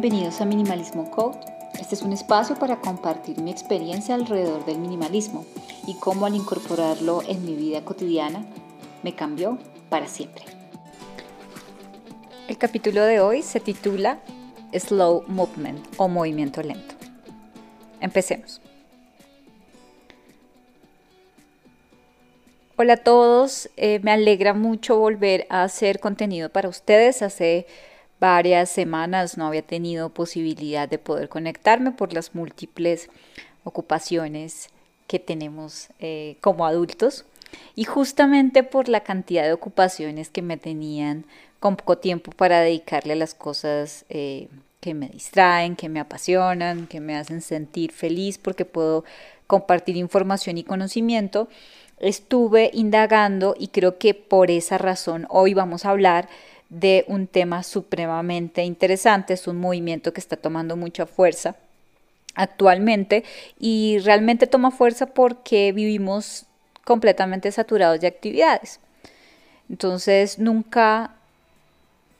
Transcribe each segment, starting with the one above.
bienvenidos a Minimalismo Code. Este es un espacio para compartir mi experiencia alrededor del minimalismo y cómo al incorporarlo en mi vida cotidiana me cambió para siempre. El capítulo de hoy se titula Slow Movement o movimiento lento. Empecemos. Hola a todos, eh, me alegra mucho volver a hacer contenido para ustedes. Hace varias semanas no había tenido posibilidad de poder conectarme por las múltiples ocupaciones que tenemos eh, como adultos. Y justamente por la cantidad de ocupaciones que me tenían con poco tiempo para dedicarle a las cosas eh, que me distraen, que me apasionan, que me hacen sentir feliz porque puedo compartir información y conocimiento estuve indagando y creo que por esa razón hoy vamos a hablar de un tema supremamente interesante, es un movimiento que está tomando mucha fuerza actualmente y realmente toma fuerza porque vivimos completamente saturados de actividades. Entonces nunca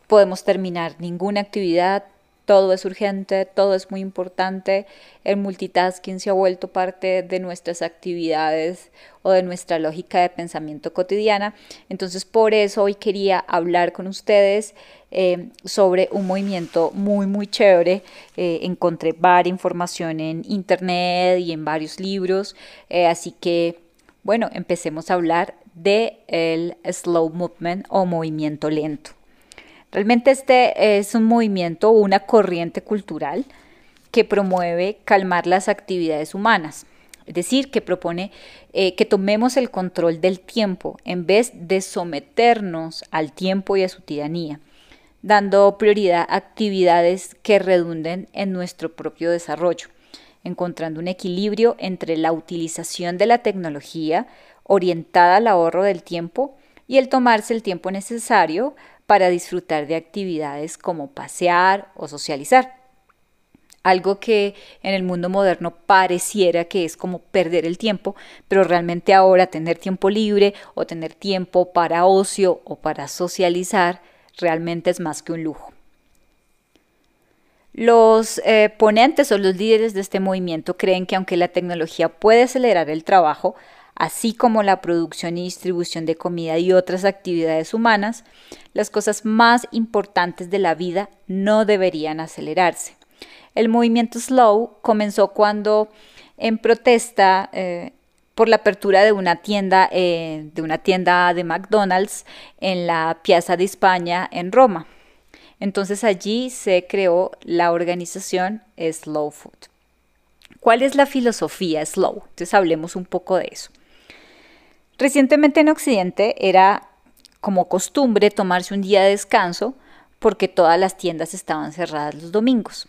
podemos terminar ninguna actividad, todo es urgente, todo es muy importante. El multitasking se ha vuelto parte de nuestras actividades o de nuestra lógica de pensamiento cotidiana. Entonces, por eso hoy quería hablar con ustedes eh, sobre un movimiento muy, muy chévere. Eh, encontré varias información en internet y en varios libros. Eh, así que, bueno, empecemos a hablar de el slow movement o movimiento lento. Realmente este es un movimiento o una corriente cultural que promueve calmar las actividades humanas. Es decir, que propone eh, que tomemos el control del tiempo en vez de someternos al tiempo y a su tiranía, dando prioridad a actividades que redunden en nuestro propio desarrollo, encontrando un equilibrio entre la utilización de la tecnología orientada al ahorro del tiempo y el tomarse el tiempo necesario para disfrutar de actividades como pasear o socializar. Algo que en el mundo moderno pareciera que es como perder el tiempo, pero realmente ahora tener tiempo libre o tener tiempo para ocio o para socializar realmente es más que un lujo. Los eh, ponentes o los líderes de este movimiento creen que aunque la tecnología puede acelerar el trabajo, así como la producción y distribución de comida y otras actividades humanas, las cosas más importantes de la vida no deberían acelerarse. El movimiento slow comenzó cuando, en protesta eh, por la apertura de una tienda, eh, de una tienda de McDonald's en la Piazza de España en Roma. Entonces allí se creó la organización Slow Food. ¿Cuál es la filosofía slow? Entonces hablemos un poco de eso. Recientemente en Occidente era como costumbre tomarse un día de descanso porque todas las tiendas estaban cerradas los domingos.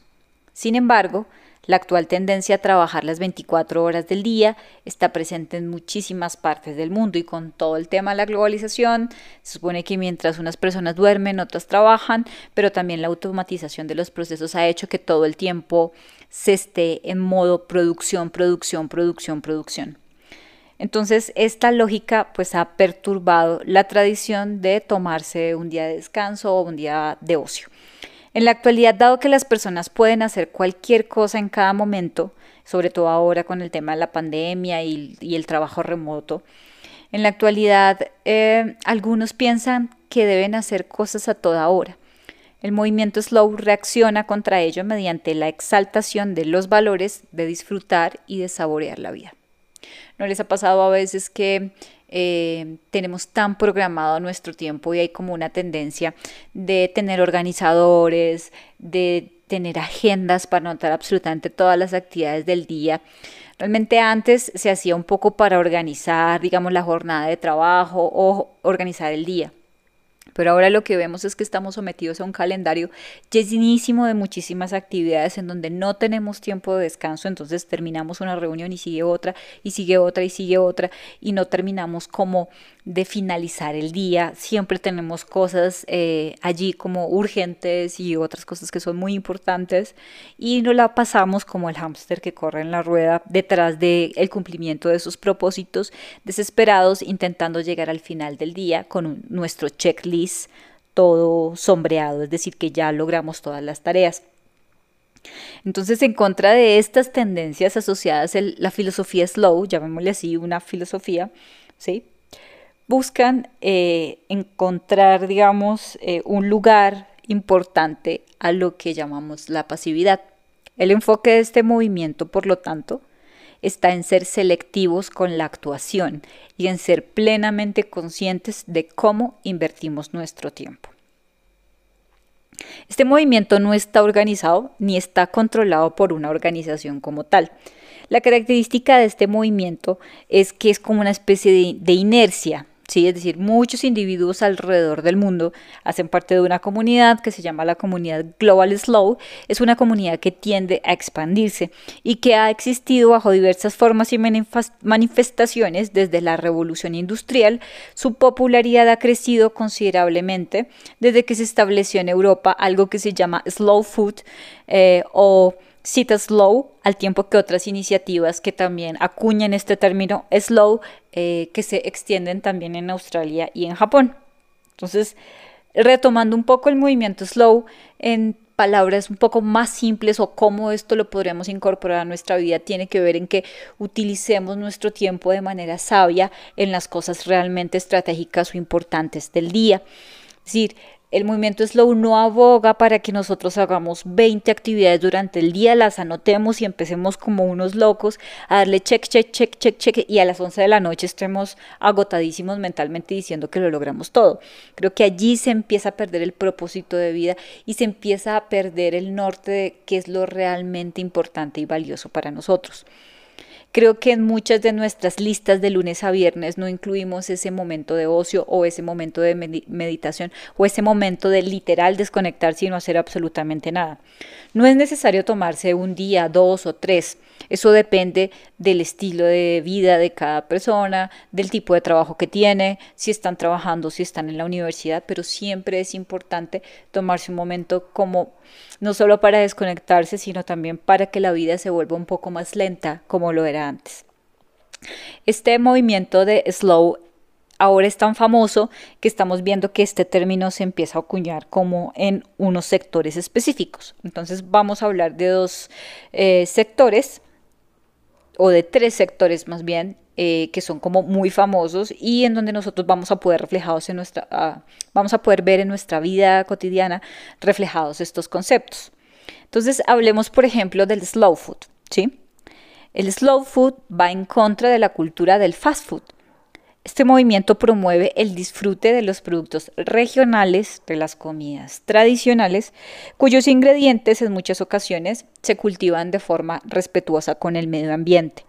Sin embargo, la actual tendencia a trabajar las 24 horas del día está presente en muchísimas partes del mundo y con todo el tema de la globalización, se supone que mientras unas personas duermen, otras trabajan, pero también la automatización de los procesos ha hecho que todo el tiempo se esté en modo producción, producción, producción, producción. Entonces, esta lógica pues ha perturbado la tradición de tomarse un día de descanso o un día de ocio. En la actualidad, dado que las personas pueden hacer cualquier cosa en cada momento, sobre todo ahora con el tema de la pandemia y, el trabajo remoto, en la actualidad eh, algunos piensan que deben hacer cosas a toda hora. El movimiento slow reacciona contra ello mediante la exaltación de los valores de disfrutar y de saborear la vida. ¿No les ha pasado a veces que eh, tenemos tan programado nuestro tiempo y hay como una tendencia de tener organizadores, de tener agendas para anotar absolutamente todas las actividades del día? Realmente antes se hacía un poco para organizar, digamos, la jornada de trabajo o organizar el día. Pero ahora lo que vemos es que estamos sometidos a un calendario llenísimo de muchísimas actividades en donde no tenemos tiempo de descanso, entonces terminamos una reunión y sigue otra, y sigue otra, y sigue otra, y no terminamos como de finalizar el día. Siempre tenemos cosas eh, allí como urgentes y otras cosas que son muy importantes, y no la pasamos como el hámster que corre en la rueda detrás del el cumplimiento de sus propósitos, desesperados, intentando llegar al final del día con nuestro checklist todo sombreado, es decir, que ya logramos todas las tareas. Entonces, en contra de estas tendencias asociadas a la filosofía slow, llamémosle así una filosofía, ¿sí? buscan eh, encontrar, digamos, eh, un lugar importante a lo que llamamos la pasividad. El enfoque de este movimiento, por lo tanto, está en ser selectivos con la actuación y en ser plenamente conscientes de cómo invertimos nuestro tiempo. Este movimiento no está organizado ni está controlado por una organización como tal. La característica de este movimiento es que es como una especie de, inercia, ¿sí? Es decir, muchos individuos alrededor del mundo hacen parte de una comunidad que se llama la comunidad Global Slow. Es una comunidad que tiende a expandirse y que ha existido bajo diversas formas y manifestaciones desde la revolución industrial. Su popularidad ha crecido considerablemente desde que se estableció en Europa algo que se llama Slow Food eh, o Cita Slow, al tiempo que otras iniciativas que también acuñan este término slow, eh, que se extienden también en Australia y en Japón. Entonces, retomando un poco el movimiento slow en palabras un poco más simples o cómo esto lo podríamos incorporar a nuestra vida tiene que ver en que utilicemos nuestro tiempo de manera sabia en las cosas realmente estratégicas o importantes del día. Es decir, el movimiento slow no aboga para que nosotros hagamos 20 actividades durante el día, las anotemos y empecemos como unos locos a darle check, check, check, check, check y a las 11 de la noche estemos agotadísimos mentalmente diciendo que lo logramos todo. Creo que allí se empieza a perder el propósito de vida y se empieza a perder el norte de qué es lo realmente importante y valioso para nosotros. Creo que en muchas de nuestras listas de lunes a viernes no incluimos ese momento de ocio o ese momento de meditación o ese momento de literal desconectarse y no hacer absolutamente nada. No es necesario tomarse un día, dos o tres. Eso depende del estilo de vida de cada persona, del tipo de trabajo que tiene, si están trabajando, si están en la universidad, pero siempre es importante tomarse un momento como no solo para desconectarse, sino también para que la vida se vuelva un poco más lenta como lo era antes. Este movimiento de slow ahora es tan famoso que estamos viendo que este término se empieza a acuñar como en unos sectores específicos. Entonces vamos a hablar de dos eh, sectores o de tres sectores más bien eh, que son como muy famosos y en donde nosotros vamos a poder reflejados en nuestra vamos a poder ver en nuestra vida cotidiana reflejados estos conceptos. Entonces hablemos por ejemplo del slow food, ¿sí? El slow food va en contra de la cultura del fast food. Este movimiento promueve el disfrute de los productos regionales, de las comidas tradicionales, cuyos ingredientes en muchas ocasiones se cultivan de forma respetuosa con el medio ambiente.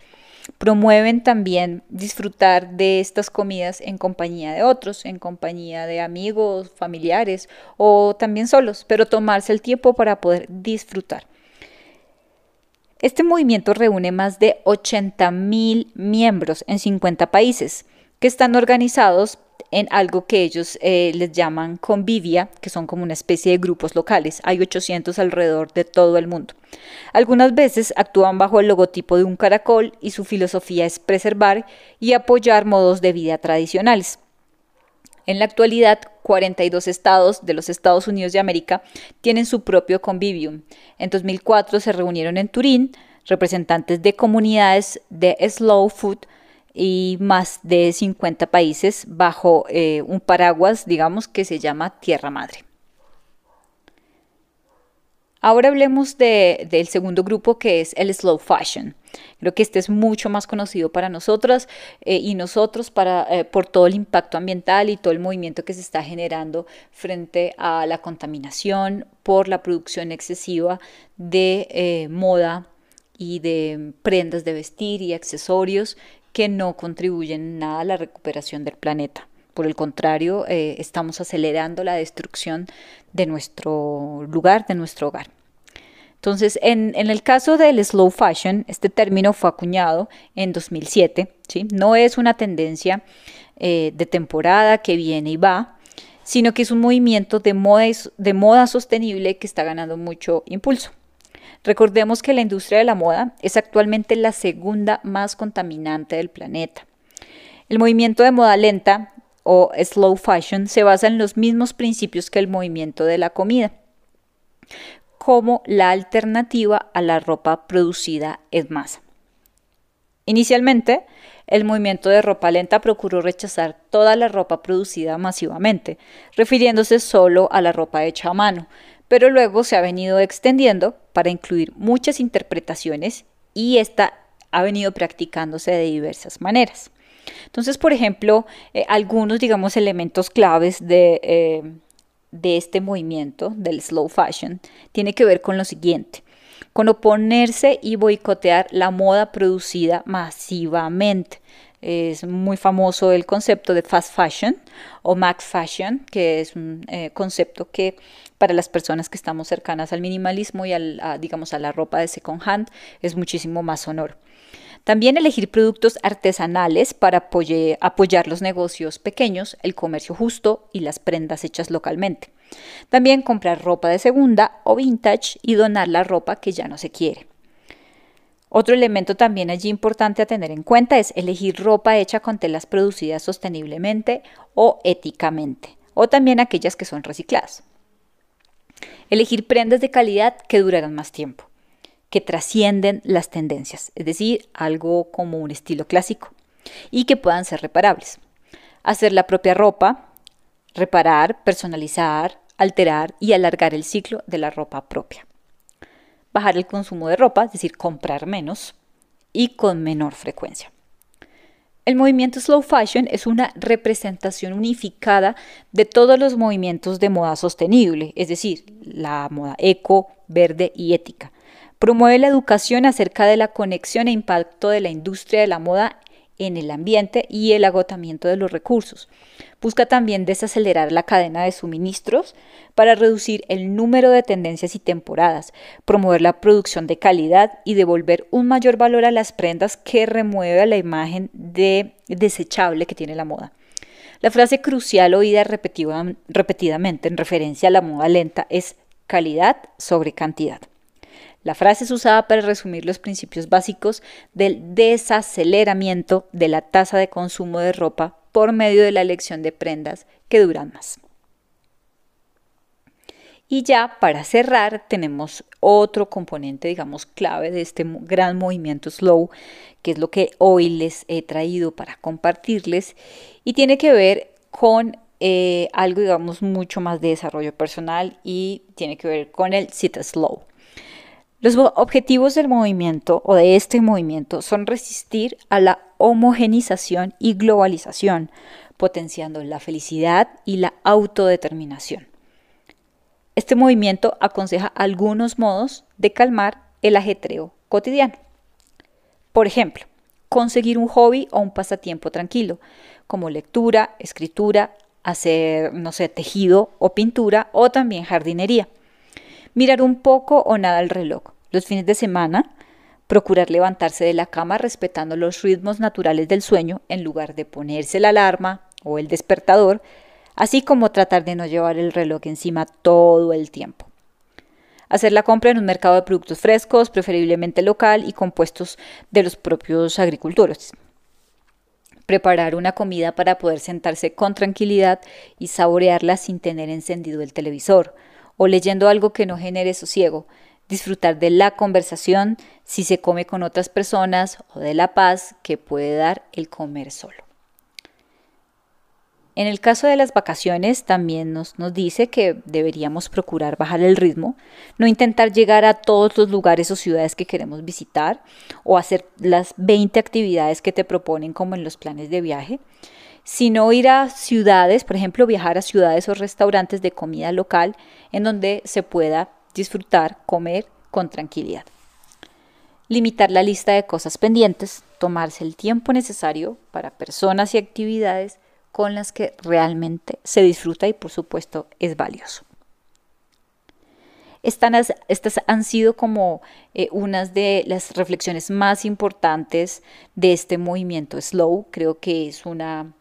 Promueven también disfrutar de estas comidas en compañía de otros, en compañía de amigos, familiares o también solos, pero tomarse el tiempo para poder disfrutar. Este movimiento reúne más de 80 mil miembros en 50 países que están organizados en algo que ellos eh, les llaman convivia, que son como una especie de grupos locales. Hay 800 alrededor de todo el mundo. Algunas veces actúan bajo el logotipo de un caracol y su filosofía es preservar y apoyar modos de vida tradicionales. En la actualidad, 42 estados de los Estados Unidos de América tienen su propio convivium. En 2004 se reunieron en Turín representantes de comunidades de slow food y más de 50 países bajo eh, un paraguas, digamos, que se llama Tierra Madre. Ahora hablemos del segundo grupo que es el slow fashion. Creo que este es mucho más conocido para nosotras eh, y nosotros para, eh, por todo el impacto ambiental y todo el movimiento que se está generando frente a la contaminación por la producción excesiva de moda y de prendas de vestir y accesorios que no contribuyen nada a la recuperación del planeta. Por el contrario, eh, estamos acelerando la destrucción de nuestro lugar, de nuestro hogar. Entonces, en, el caso del slow fashion, este término fue acuñado en 2007. ¿sí? No es una tendencia eh, de temporada que viene y va, sino que es un movimiento de de moda sostenible que está ganando mucho impulso. Recordemos que la industria de la moda es actualmente la segunda más contaminante del planeta. El movimiento de moda lenta o slow fashion se basa en los mismos principios que el movimiento de la comida. como la alternativa a la ropa producida en masa. Inicialmente, el movimiento de ropa lenta procuró rechazar toda la ropa producida masivamente, refiriéndose solo a la ropa hecha a mano, pero luego se ha venido extendiendo para incluir muchas interpretaciones y esta ha venido practicándose de diversas maneras. Entonces, por ejemplo, eh, algunos, digamos, elementos claves de, eh, de este movimiento del slow fashion tiene que ver con lo siguiente con oponerse y boicotear la moda producida masivamente. Es muy famoso el concepto de fast fashion o max fashion, que es un eh, concepto que para las personas que estamos cercanas al minimalismo y al, digamos a la ropa de second hand es muchísimo más sonoro. También elegir productos artesanales para apoyar los negocios pequeños, el comercio justo y las prendas hechas localmente. También comprar ropa de segunda o vintage y donar la ropa que ya no se quiere. Otro elemento también allí importante a tener en cuenta es elegir ropa hecha con telas producidas sosteniblemente o éticamente, o también aquellas que son recicladas. Elegir prendas de calidad que durarán más tiempo que trascienden las tendencias, es decir, algo como un estilo clásico, y que puedan ser reparables. Hacer la propia ropa, reparar, personalizar, alterar y alargar el ciclo de la ropa propia. Bajar el consumo de ropa, es decir, comprar menos y con menor frecuencia. El movimiento slow fashion es una representación unificada de todos los movimientos de moda sostenible, es decir, la moda eco, verde y ética, Promueve la educación acerca de la conexión e impacto de la industria de la moda en el ambiente y el agotamiento de los recursos. Busca también desacelerar la cadena de suministros para reducir el número de tendencias y temporadas, promover la producción de calidad y devolver un mayor valor a las prendas que remueve la imagen de desechable que tiene la moda. La frase crucial oída repetidamente en referencia a la moda lenta es calidad sobre cantidad. La frase es usada para resumir los principios básicos del desaceleramiento de la tasa de consumo de ropa por medio de la elección de prendas que duran más. Y ya para cerrar tenemos otro componente, digamos, clave de este gran movimiento slow, que es lo que hoy les he traído para compartirles y tiene que ver con eh, algo, digamos, mucho más de desarrollo personal y tiene que ver con el sit slow. Los objetivos del movimiento o de este movimiento son resistir a la homogenización y globalización, potenciando la felicidad y la autodeterminación. Este movimiento aconseja algunos modos de calmar el ajetreo cotidiano. Por ejemplo, conseguir un hobby o un pasatiempo tranquilo, como lectura, escritura, hacer, no sé, tejido o pintura o también jardinería mirar un poco o nada el reloj. Los fines de semana, procurar levantarse de la cama respetando los ritmos naturales del sueño en lugar de ponerse la alarma o el despertador, así como tratar de no llevar el reloj encima todo el tiempo. Hacer la compra en un mercado de productos frescos, preferiblemente local y compuestos de los propios agricultores. Preparar una comida para poder sentarse con tranquilidad y saborearla sin tener encendido el televisor o leyendo algo que no genere sosiego, disfrutar de la conversación si se come con otras personas o de la paz que puede dar el comer solo. En el caso de las vacaciones también nos, nos, dice que deberíamos procurar bajar el ritmo, no intentar llegar a todos los lugares o ciudades que queremos visitar o hacer las 20 actividades que te proponen como en los planes de viaje, sino ir a ciudades, por ejemplo, viajar a ciudades o restaurantes de comida local en donde se pueda disfrutar, comer con tranquilidad. Limitar la lista de cosas pendientes, tomarse el tiempo necesario para personas y actividades con las que realmente se disfruta y por supuesto es valioso. Estas, han sido como eh, unas de las reflexiones más importantes de este movimiento slow. Creo que es una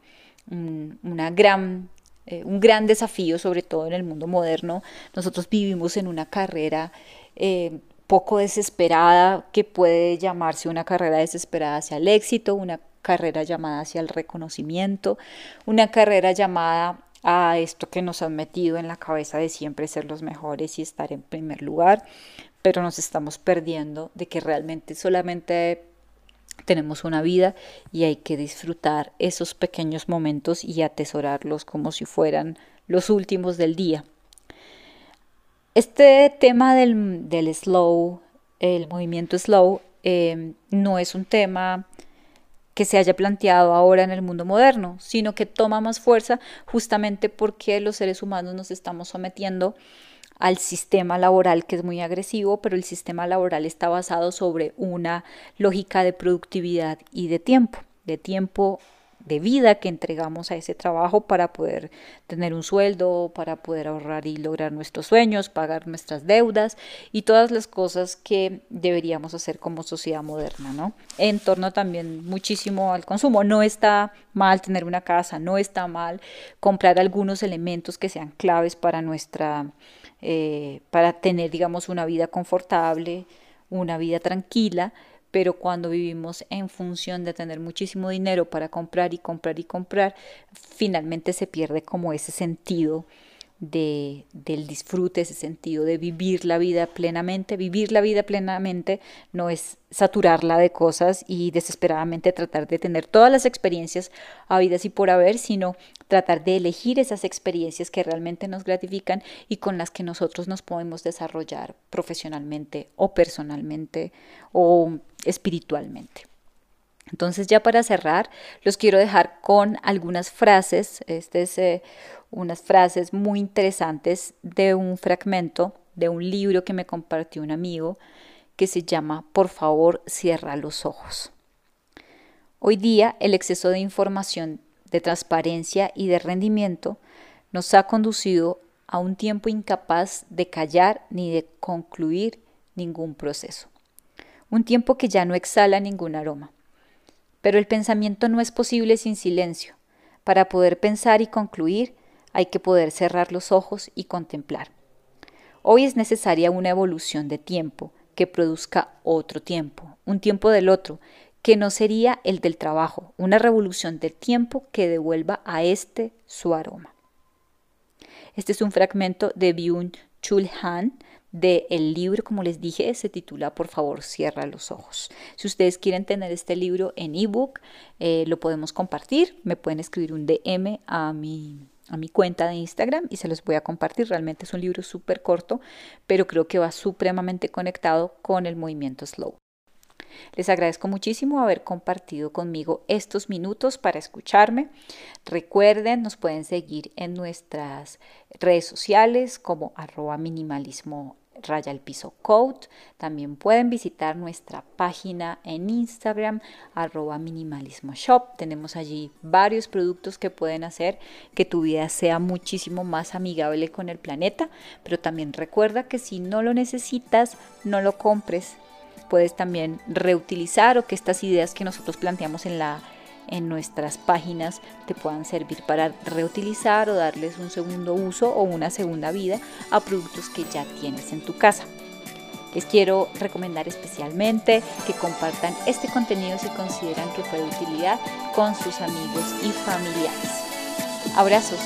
una gran, eh, un gran desafío, sobre todo en el mundo moderno. Nosotros vivimos en una carrera eh, poco desesperada, que puede llamarse una carrera desesperada hacia el éxito, una carrera llamada hacia el reconocimiento, una carrera llamada a esto que nos han metido en la cabeza de siempre ser los mejores y estar en primer lugar, pero nos estamos perdiendo de que realmente solamente tenemos una vida y hay que disfrutar esos pequeños momentos y atesorarlos como si fueran los últimos del día. Este tema del, del slow, el movimiento slow, eh, no es un tema que se haya planteado ahora en el mundo moderno, sino que toma más fuerza justamente porque los seres humanos nos estamos sometiendo al sistema laboral que es muy agresivo, pero el sistema laboral está basado sobre una lógica de productividad y de tiempo, de tiempo de vida que entregamos a ese trabajo para poder tener un sueldo, para poder ahorrar y lograr nuestros sueños, pagar nuestras deudas y todas las cosas que deberíamos hacer como sociedad moderna, ¿no? En torno también muchísimo al consumo. No está mal tener una casa, no está mal comprar algunos elementos que sean claves para nuestra, eh, para tener, digamos, una vida confortable, una vida tranquila, pero cuando vivimos en función de tener muchísimo dinero para comprar y comprar y comprar, finalmente se pierde como ese sentido de, del disfrute, ese sentido de vivir la vida plenamente. Vivir la vida plenamente no es saturarla de cosas y desesperadamente tratar de tener todas las experiencias habidas y por haber, sino tratar de elegir esas experiencias que realmente nos gratifican y con las que nosotros nos podemos desarrollar profesionalmente o personalmente o espiritualmente. Entonces ya para cerrar, los quiero dejar con algunas frases. Este es eh, unas frases muy interesantes de un fragmento de un libro que me compartió un amigo que se llama Por favor, cierra los ojos. Hoy día el exceso de información, de transparencia y de rendimiento nos ha conducido a un tiempo incapaz de callar ni de concluir ningún proceso. Un tiempo que ya no exhala ningún aroma. Pero el pensamiento no es posible sin silencio. Para poder pensar y concluir, hay que poder cerrar los ojos y contemplar. Hoy es necesaria una evolución de tiempo que produzca otro tiempo, un tiempo del otro, que no sería el del trabajo, una revolución del tiempo que devuelva a este su aroma. Este es un fragmento de Byung-Chul Han, del el libro, como les dije, se titula Por favor, cierra los ojos. Si ustedes quieren tener este libro en ebook, eh, lo podemos compartir. Me pueden escribir un DM a mi, a mi cuenta de Instagram y se los voy a compartir. Realmente es un libro súper corto, pero creo que va supremamente conectado con el movimiento slow. Les agradezco muchísimo haber compartido conmigo estos minutos para escucharme. Recuerden, nos pueden seguir en nuestras redes sociales como arroba minimalismo raya el piso code. También pueden visitar nuestra página en Instagram, arroba minimalismo shop. Tenemos allí varios productos que pueden hacer que tu vida sea muchísimo más amigable con el planeta. Pero también recuerda que si no lo necesitas, no lo compres. Puedes también reutilizar o que estas ideas que nosotros planteamos en la en nuestras páginas te puedan servir para reutilizar o darles un segundo uso o una segunda vida a productos que ya tienes en tu casa. Les quiero recomendar especialmente que compartan este contenido si consideran que fue de utilidad con sus amigos y familiares. Abrazos.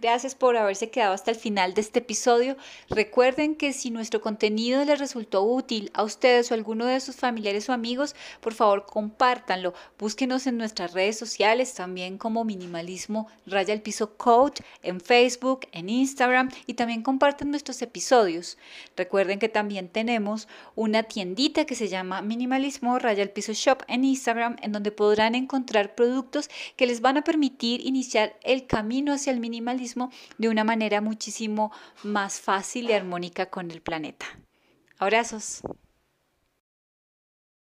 Gracias por haberse quedado hasta el final de este episodio. Recuerden que si nuestro contenido les resultó útil a ustedes o a alguno de sus familiares o amigos, por favor compártanlo. Búsquenos en nuestras redes sociales también como Minimalismo Raya el Piso Coach en Facebook, en Instagram y también compartan nuestros episodios. Recuerden que también tenemos una tiendita que se llama Minimalismo Raya el Piso Shop en Instagram en donde podrán encontrar productos que les van a permitir iniciar el camino hacia el minimalismo de una manera muchísimo más fácil y armónica con el planeta. Abrazos.